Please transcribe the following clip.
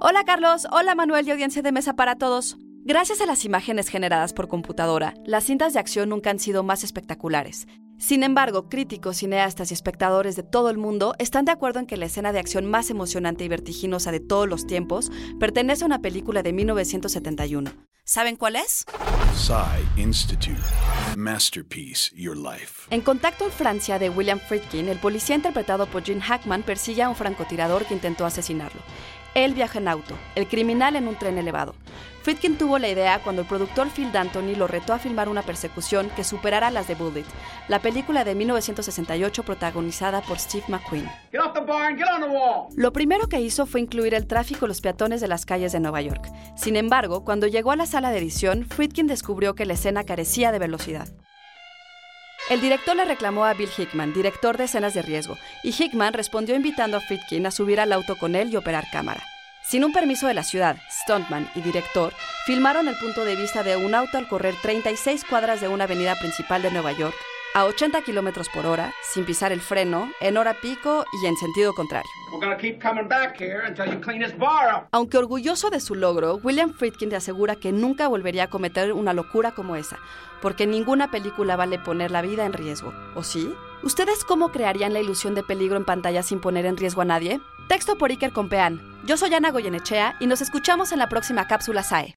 Hola Carlos, hola Manuel y audiencia de mesa para todos. Gracias a las imágenes generadas por computadora, las cintas de acción nunca han sido más espectaculares. Sin embargo, críticos, cineastas y espectadores de todo el mundo están de acuerdo en que la escena de acción más emocionante y vertiginosa de todos los tiempos pertenece a una película de 1971. ¿Saben cuál es? Psy Institute. Masterpiece Your Life. En Contacto en Francia de William Friedkin, el policía interpretado por Gene Hackman persigue a un francotirador que intentó asesinarlo. Él viaja en auto, el criminal en un tren elevado. Friedkin tuvo la idea cuando el productor Phil D'Antoni lo retó a filmar una persecución que superara las de Bullet, la película de 1968 protagonizada por Steve McQueen. Lo primero que hizo fue incluir el tráfico y los peatones de las calles de Nueva York. Sin embargo, cuando llegó a la sala de edición, Friedkin descubrió que la escena carecía de velocidad. El director le reclamó a Bill Hickman, director de escenas de riesgo, y Hickman respondió invitando a Friedkin a subir al auto con él y operar cámara. Sin un permiso de la ciudad, Stuntman y director filmaron el punto de vista de un auto al correr 36 cuadras de una avenida principal de Nueva York a 80 kilómetros por hora, sin pisar el freno, en hora pico y en sentido contrario. Aunque orgulloso de su logro, William Friedkin te asegura que nunca volvería a cometer una locura como esa, porque ninguna película vale poner la vida en riesgo. ¿O sí? ¿Ustedes cómo crearían la ilusión de peligro en pantalla sin poner en riesgo a nadie? Texto por Iker Compeán. Yo soy Ana Goyenechea y nos escuchamos en la próxima cápsula SAE.